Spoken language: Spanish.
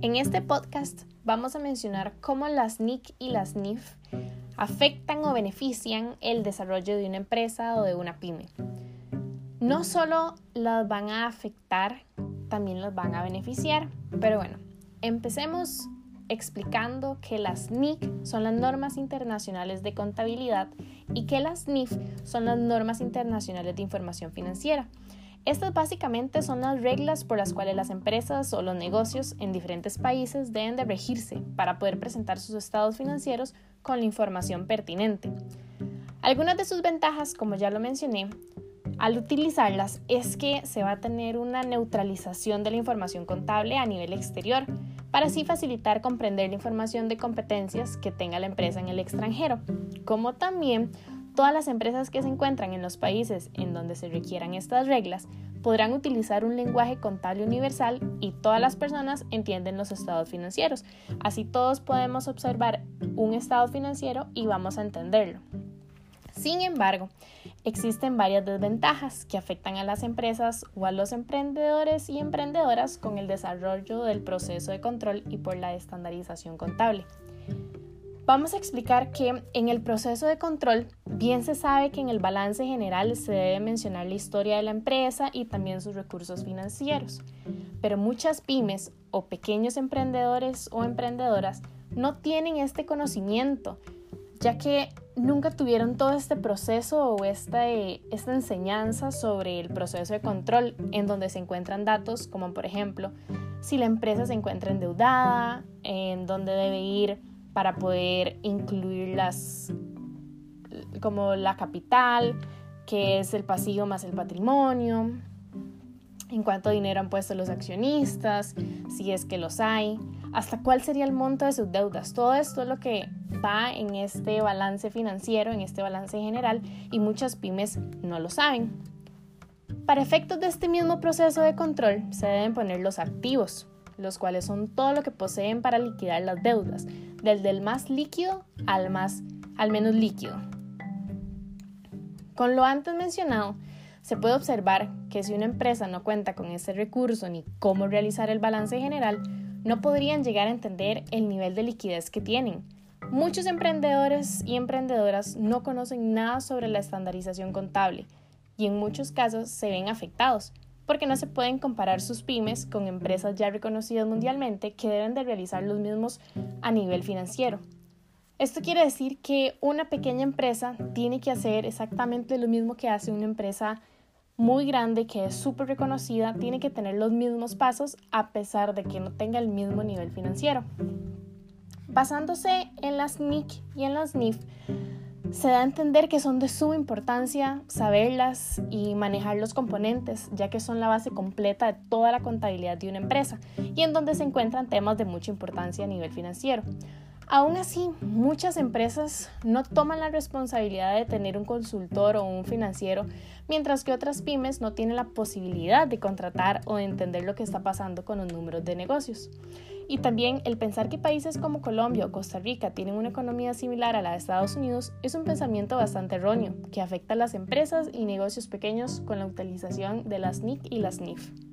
En este podcast vamos a mencionar cómo las NIC y las NIF afectan o benefician el desarrollo de una empresa o de una pyme. No solo las van a afectar, también las van a beneficiar. Pero bueno, empecemos explicando que las NIC son las normas internacionales de contabilidad y que las NIF son las normas internacionales de información financiera. Estas básicamente son las reglas por las cuales las empresas o los negocios en diferentes países deben de regirse para poder presentar sus estados financieros con la información pertinente. Algunas de sus ventajas, como ya lo mencioné, al utilizarlas es que se va a tener una neutralización de la información contable a nivel exterior, para así facilitar comprender la información de competencias que tenga la empresa en el extranjero, como también todas las empresas que se encuentran en los países en donde se requieran estas reglas podrán utilizar un lenguaje contable universal y todas las personas entienden los estados financieros. Así todos podemos observar un estado financiero y vamos a entenderlo. Sin embargo, existen varias desventajas que afectan a las empresas o a los emprendedores y emprendedoras con el desarrollo del proceso de control y por la estandarización contable. Vamos a explicar que en el proceso de control bien se sabe que en el balance general se debe mencionar la historia de la empresa y también sus recursos financieros, pero muchas pymes o pequeños emprendedores o emprendedoras no tienen este conocimiento, ya que nunca tuvieron todo este proceso o esta, esta enseñanza sobre el proceso de control en donde se encuentran datos como por ejemplo si la empresa se encuentra endeudada, en dónde debe ir para poder incluir las como la capital, que es el pasivo más el patrimonio, en cuánto dinero han puesto los accionistas, si es que los hay, hasta cuál sería el monto de sus deudas. Todo esto es lo que va en este balance financiero, en este balance general, y muchas pymes no lo saben. Para efectos de este mismo proceso de control, se deben poner los activos, los cuales son todo lo que poseen para liquidar las deudas, desde el más líquido al, más, al menos líquido. Con lo antes mencionado, se puede observar que si una empresa no cuenta con ese recurso ni cómo realizar el balance general, no podrían llegar a entender el nivel de liquidez que tienen. Muchos emprendedores y emprendedoras no conocen nada sobre la estandarización contable y en muchos casos se ven afectados porque no se pueden comparar sus pymes con empresas ya reconocidas mundialmente que deben de realizar los mismos a nivel financiero. Esto quiere decir que una pequeña empresa tiene que hacer exactamente lo mismo que hace una empresa muy grande que es súper reconocida tiene que tener los mismos pasos a pesar de que no tenga el mismo nivel financiero. Basándose en las NIC y en las NIF, se da a entender que son de suma importancia saberlas y manejar los componentes, ya que son la base completa de toda la contabilidad de una empresa y en donde se encuentran temas de mucha importancia a nivel financiero. Aún así, muchas empresas no toman la responsabilidad de tener un consultor o un financiero, mientras que otras pymes no tienen la posibilidad de contratar o de entender lo que está pasando con los números de negocios. Y también el pensar que países como Colombia o Costa Rica tienen una economía similar a la de Estados Unidos es un pensamiento bastante erróneo que afecta a las empresas y negocios pequeños con la utilización de las NIC y las NIF.